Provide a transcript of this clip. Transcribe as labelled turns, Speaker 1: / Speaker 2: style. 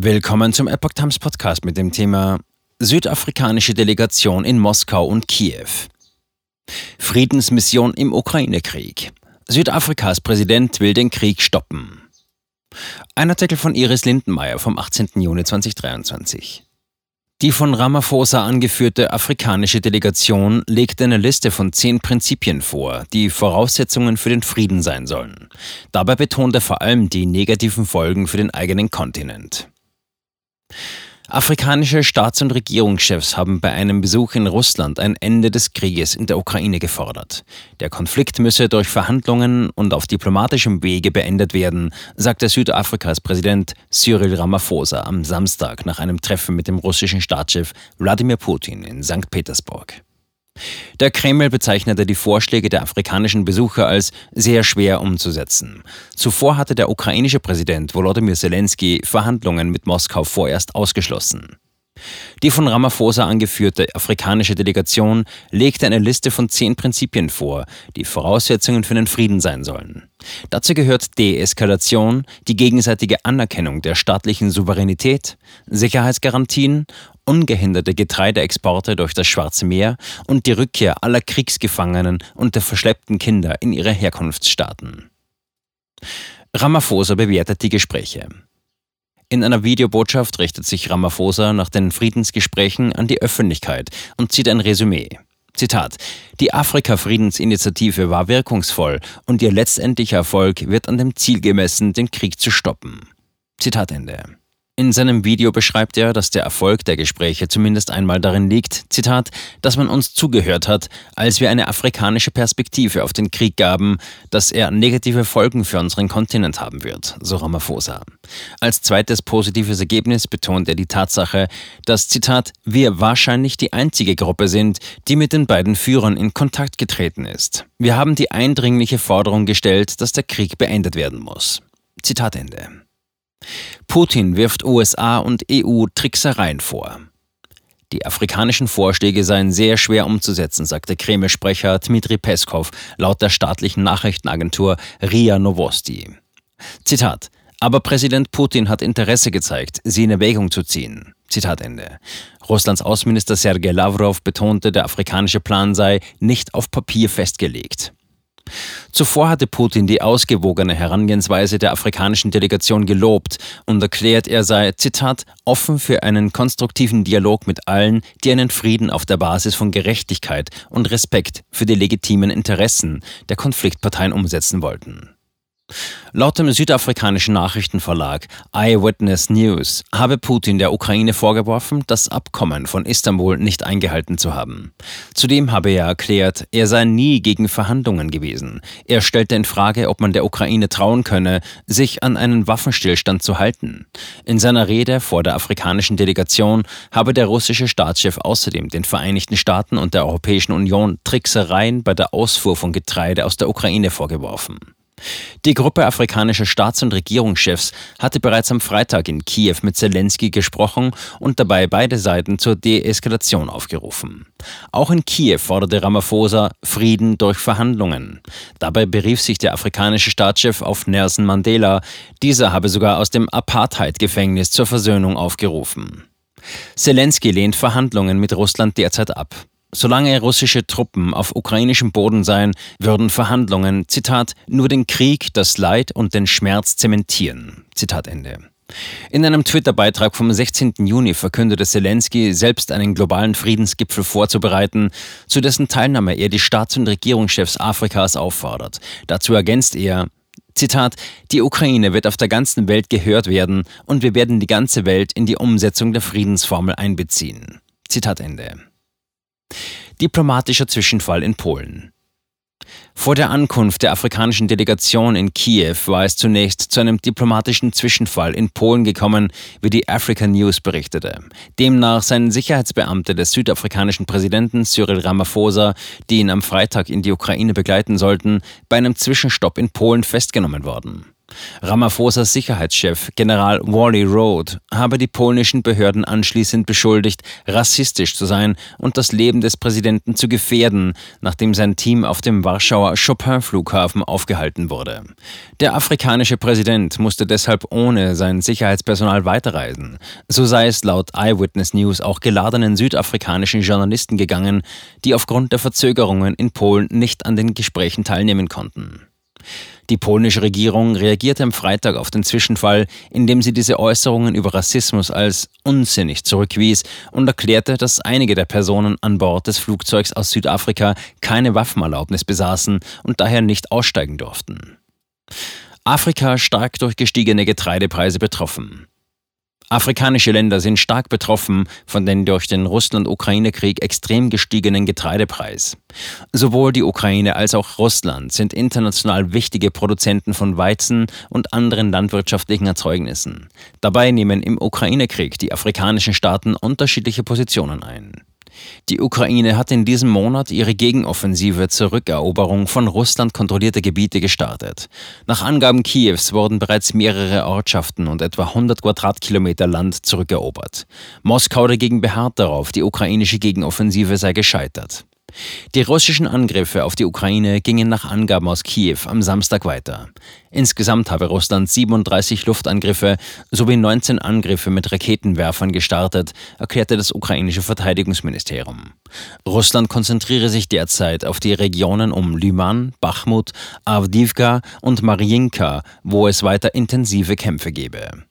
Speaker 1: Willkommen zum Epoch Times Podcast mit dem Thema Südafrikanische Delegation in Moskau und Kiew. Friedensmission im Ukraine-Krieg. Südafrikas Präsident will den Krieg stoppen. Ein Artikel von Iris Lindenmeier vom 18. Juni 2023. Die von Ramaphosa angeführte afrikanische Delegation legte eine Liste von zehn Prinzipien vor, die Voraussetzungen für den Frieden sein sollen. Dabei betont er vor allem die negativen Folgen für den eigenen Kontinent. Afrikanische Staats- und Regierungschefs haben bei einem Besuch in Russland ein Ende des Krieges in der Ukraine gefordert. Der Konflikt müsse durch Verhandlungen und auf diplomatischem Wege beendet werden, sagte Südafrikas Präsident Cyril Ramaphosa am Samstag nach einem Treffen mit dem russischen Staatschef Wladimir Putin in St. Petersburg. Der Kreml bezeichnete die Vorschläge der afrikanischen Besucher als sehr schwer umzusetzen. Zuvor hatte der ukrainische Präsident Volodymyr Zelensky Verhandlungen mit Moskau vorerst ausgeschlossen. Die von Ramaphosa angeführte afrikanische Delegation legte eine Liste von zehn Prinzipien vor, die Voraussetzungen für den Frieden sein sollen. Dazu gehört Deeskalation, die gegenseitige Anerkennung der staatlichen Souveränität, Sicherheitsgarantien ungehinderte Getreideexporte durch das Schwarze Meer und die Rückkehr aller Kriegsgefangenen und der verschleppten Kinder in ihre Herkunftsstaaten. Ramaphosa bewertet die Gespräche. In einer Videobotschaft richtet sich Ramaphosa nach den Friedensgesprächen an die Öffentlichkeit und zieht ein Resümee. Zitat: Die Afrika-Friedensinitiative war wirkungsvoll und ihr letztendlicher Erfolg wird an dem Ziel gemessen, den Krieg zu stoppen. Zitat Ende. In seinem Video beschreibt er, dass der Erfolg der Gespräche zumindest einmal darin liegt, Zitat, dass man uns zugehört hat, als wir eine afrikanische Perspektive auf den Krieg gaben, dass er negative Folgen für unseren Kontinent haben wird, so Ramaphosa. Als zweites positives Ergebnis betont er die Tatsache, dass, Zitat, wir wahrscheinlich die einzige Gruppe sind, die mit den beiden Führern in Kontakt getreten ist. Wir haben die eindringliche Forderung gestellt, dass der Krieg beendet werden muss. Zitat Ende. Putin wirft USA und EU Tricksereien vor. Die afrikanischen Vorschläge seien sehr schwer umzusetzen, sagte Kreml-Sprecher Dmitri Peskov laut der staatlichen Nachrichtenagentur RIA Novosti. Zitat: Aber Präsident Putin hat Interesse gezeigt, sie in Erwägung zu ziehen. Zitat Ende. Russlands Außenminister Sergei Lavrov betonte, der afrikanische Plan sei nicht auf Papier festgelegt. Zuvor hatte Putin die ausgewogene Herangehensweise der afrikanischen Delegation gelobt und erklärt, er sei, Zitat, offen für einen konstruktiven Dialog mit allen, die einen Frieden auf der Basis von Gerechtigkeit und Respekt für die legitimen Interessen der Konfliktparteien umsetzen wollten. Laut dem südafrikanischen Nachrichtenverlag Eyewitness News habe Putin der Ukraine vorgeworfen, das Abkommen von Istanbul nicht eingehalten zu haben. Zudem habe er erklärt, er sei nie gegen Verhandlungen gewesen. Er stellte in Frage, ob man der Ukraine trauen könne, sich an einen Waffenstillstand zu halten. In seiner Rede vor der afrikanischen Delegation habe der russische Staatschef außerdem den Vereinigten Staaten und der Europäischen Union Tricksereien bei der Ausfuhr von Getreide aus der Ukraine vorgeworfen. Die Gruppe afrikanischer Staats- und Regierungschefs hatte bereits am Freitag in Kiew mit Zelensky gesprochen und dabei beide Seiten zur Deeskalation aufgerufen. Auch in Kiew forderte Ramaphosa Frieden durch Verhandlungen. Dabei berief sich der afrikanische Staatschef auf Nelson Mandela. Dieser habe sogar aus dem Apartheid-Gefängnis zur Versöhnung aufgerufen. Zelensky lehnt Verhandlungen mit Russland derzeit ab. Solange russische Truppen auf ukrainischem Boden seien, würden Verhandlungen, Zitat, nur den Krieg, das Leid und den Schmerz zementieren. Zitat Ende. In einem Twitter-Beitrag vom 16. Juni verkündete Zelensky, selbst einen globalen Friedensgipfel vorzubereiten, zu dessen Teilnahme er die Staats- und Regierungschefs Afrikas auffordert. Dazu ergänzt er, Zitat, die Ukraine wird auf der ganzen Welt gehört werden und wir werden die ganze Welt in die Umsetzung der Friedensformel einbeziehen. Zitat Ende. Diplomatischer Zwischenfall in Polen. Vor der Ankunft der afrikanischen Delegation in Kiew war es zunächst zu einem diplomatischen Zwischenfall in Polen gekommen, wie die African News berichtete. Demnach seien Sicherheitsbeamte des südafrikanischen Präsidenten Cyril Ramaphosa, die ihn am Freitag in die Ukraine begleiten sollten, bei einem Zwischenstopp in Polen festgenommen worden. Ramaphosa's Sicherheitschef General Wally Road habe die polnischen Behörden anschließend beschuldigt, rassistisch zu sein und das Leben des Präsidenten zu gefährden, nachdem sein Team auf dem Warschauer Chopin-Flughafen aufgehalten wurde. Der afrikanische Präsident musste deshalb ohne sein Sicherheitspersonal weiterreisen. So sei es laut Eyewitness News auch geladenen südafrikanischen Journalisten gegangen, die aufgrund der Verzögerungen in Polen nicht an den Gesprächen teilnehmen konnten. Die polnische Regierung reagierte am Freitag auf den Zwischenfall, indem sie diese Äußerungen über Rassismus als unsinnig zurückwies und erklärte, dass einige der Personen an Bord des Flugzeugs aus Südafrika keine Waffenerlaubnis besaßen und daher nicht aussteigen durften. Afrika stark durch gestiegene Getreidepreise betroffen. Afrikanische Länder sind stark betroffen von den durch den Russland-Ukraine-Krieg extrem gestiegenen Getreidepreis. Sowohl die Ukraine als auch Russland sind international wichtige Produzenten von Weizen und anderen landwirtschaftlichen Erzeugnissen. Dabei nehmen im Ukraine-Krieg die afrikanischen Staaten unterschiedliche Positionen ein. Die Ukraine hat in diesem Monat ihre Gegenoffensive zur Rückeroberung von Russland kontrollierter Gebiete gestartet. Nach Angaben Kiews wurden bereits mehrere Ortschaften und etwa 100 Quadratkilometer Land zurückerobert. Moskau dagegen beharrt darauf, die ukrainische Gegenoffensive sei gescheitert. Die russischen Angriffe auf die Ukraine gingen nach Angaben aus Kiew am Samstag weiter. Insgesamt habe Russland 37 Luftangriffe sowie 19 Angriffe mit Raketenwerfern gestartet, erklärte das ukrainische Verteidigungsministerium. Russland konzentriere sich derzeit auf die Regionen um Lyman, Bachmut, Avdivka und Mariinka, wo es weiter intensive Kämpfe gebe.